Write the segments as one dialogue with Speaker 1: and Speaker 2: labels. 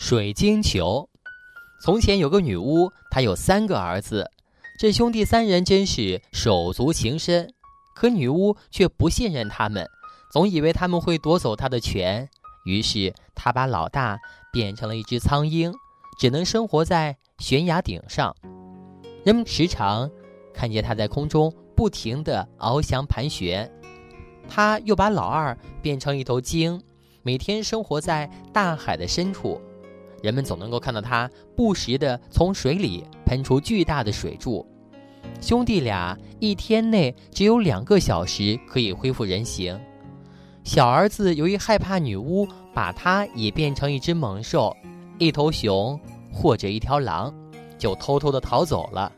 Speaker 1: 水晶球。从前有个女巫，她有三个儿子，这兄弟三人真是手足情深。可女巫却不信任他们，总以为他们会夺走她的权，于是她把老大变成了一只苍鹰，只能生活在悬崖顶上。人们时常看见他在空中不停地翱翔盘旋。他又把老二变成一头鲸，每天生活在大海的深处。人们总能够看到他不时地从水里喷出巨大的水柱。兄弟俩一天内只有两个小时可以恢复人形。小儿子由于害怕女巫把他也变成一只猛兽，一头熊或者一条狼，就偷偷地逃走了。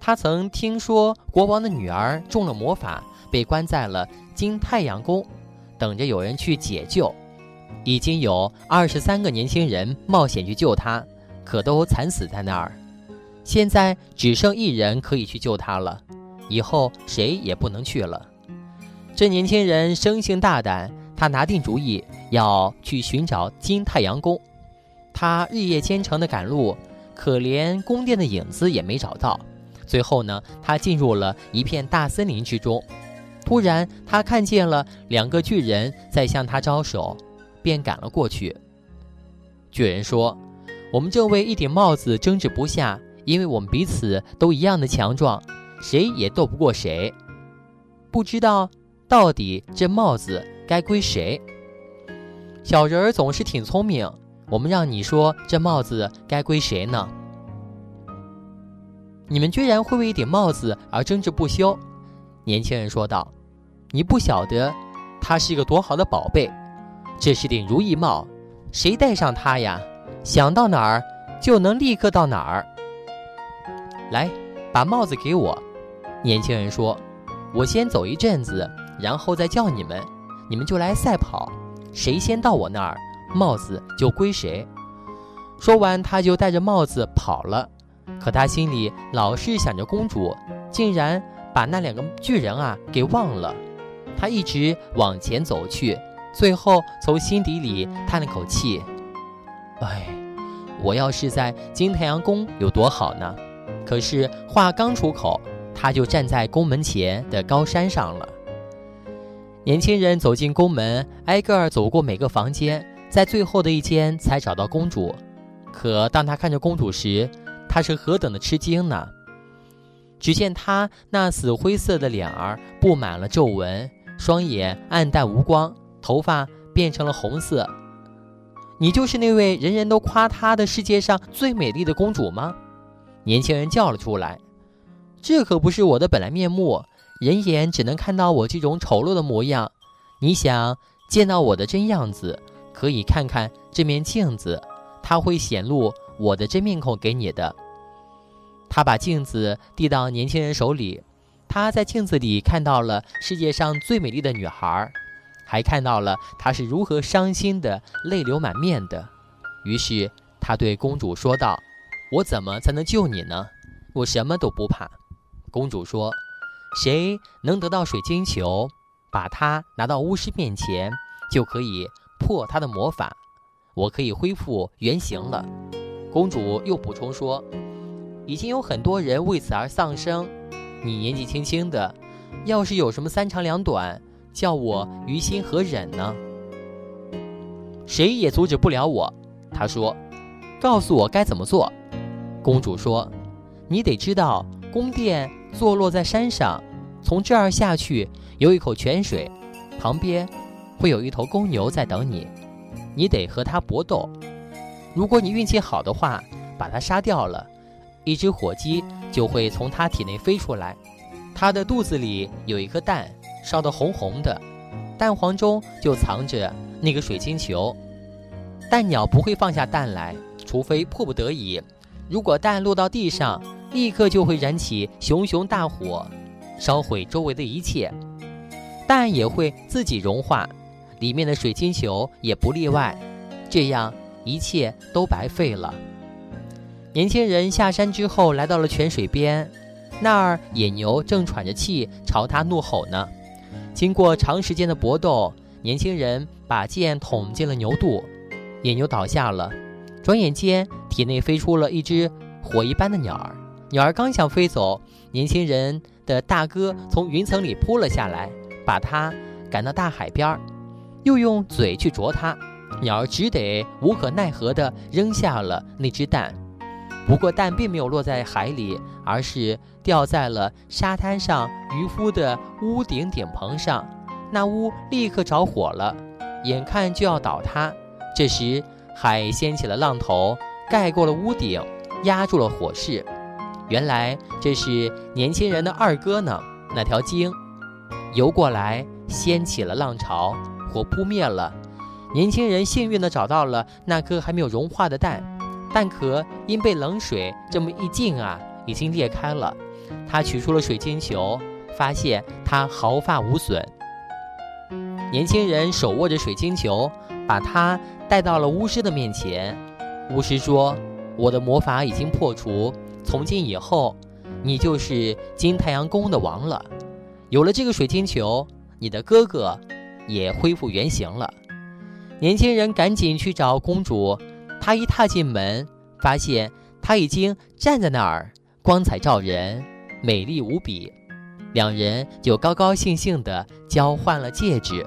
Speaker 1: 他曾听说国王的女儿中了魔法，被关在了金太阳宫，等着有人去解救。已经有二十三个年轻人冒险去救他，可都惨死在那儿。现在只剩一人可以去救他了，以后谁也不能去了。这年轻人生性大胆，他拿定主意要去寻找金太阳宫。他日夜兼程的赶路，可连宫殿的影子也没找到。最后呢，他进入了一片大森林之中。突然，他看见了两个巨人在向他招手。便赶了过去。巨人说：“我们正为一顶帽子争执不下，因为我们彼此都一样的强壮，谁也斗不过谁。不知道到底这帽子该归谁？小人儿总是挺聪明，我们让你说这帽子该归谁呢？你们居然会为一顶帽子而争执不休。”年轻人说道：“你不晓得，它是一个多好的宝贝。”这是顶如意帽，谁戴上它呀？想到哪儿就能立刻到哪儿。来，把帽子给我。年轻人说：“我先走一阵子，然后再叫你们，你们就来赛跑，谁先到我那儿，帽子就归谁。”说完，他就戴着帽子跑了。可他心里老是想着公主，竟然把那两个巨人啊给忘了。他一直往前走去。最后，从心底里叹了口气：“哎，我要是在金太阳宫有多好呢？”可是话刚出口，他就站在宫门前的高山上了。年轻人走进宫门，挨个儿走过每个房间，在最后的一间才找到公主。可当他看着公主时，他是何等的吃惊呢？只见她那死灰色的脸儿布满了皱纹，双眼暗淡无光。头发变成了红色，你就是那位人人都夸她的世界上最美丽的公主吗？年轻人叫了出来。这可不是我的本来面目，人眼只能看到我这种丑陋的模样。你想见到我的真样子，可以看看这面镜子，它会显露我的真面孔给你的。他把镜子递到年轻人手里，他在镜子里看到了世界上最美丽的女孩。还看到了他是如何伤心的，泪流满面的。于是他对公主说道：“我怎么才能救你呢？我什么都不怕。”公主说：“谁能得到水晶球，把它拿到巫师面前，就可以破他的魔法，我可以恢复原形了。”公主又补充说：“已经有很多人为此而丧生，你年纪轻轻的，要是有什么三长两短。”叫我于心何忍呢？谁也阻止不了我。他说：“告诉我该怎么做。”公主说：“你得知道，宫殿坐落在山上，从这儿下去有一口泉水，旁边会有一头公牛在等你，你得和它搏斗。如果你运气好的话，把它杀掉了，一只火鸡就会从它体内飞出来，它的肚子里有一颗蛋。”烧得红红的，蛋黄中就藏着那个水晶球。蛋鸟不会放下蛋来，除非迫不得已。如果蛋落到地上，立刻就会燃起熊熊大火，烧毁周围的一切。蛋也会自己融化，里面的水晶球也不例外。这样一切都白费了。年轻人下山之后，来到了泉水边，那儿野牛正喘着气朝他怒吼呢。经过长时间的搏斗，年轻人把剑捅进了牛肚，野牛倒下了。转眼间，体内飞出了一只火一般的鸟儿。鸟儿刚想飞走，年轻人的大哥从云层里扑了下来，把他赶到大海边儿，又用嘴去啄它。鸟儿只得无可奈何地扔下了那只蛋。不过，蛋并没有落在海里，而是掉在了沙滩上渔夫的屋顶顶棚上。那屋立刻着火了，眼看就要倒塌。这时，海掀起了浪头，盖过了屋顶，压住了火势。原来这是年轻人的二哥呢。那条鲸游过来，掀起了浪潮，火扑灭了。年轻人幸运地找到了那颗还没有融化的蛋。蛋壳因被冷水这么一浸啊，已经裂开了。他取出了水晶球，发现它毫发无损。年轻人手握着水晶球，把它带到了巫师的面前。巫师说：“我的魔法已经破除，从今以后，你就是金太阳宫的王了。有了这个水晶球，你的哥哥也恢复原形了。”年轻人赶紧去找公主。他一踏进门，发现她已经站在那儿，光彩照人，美丽无比。两人就高高兴兴地交换了戒指。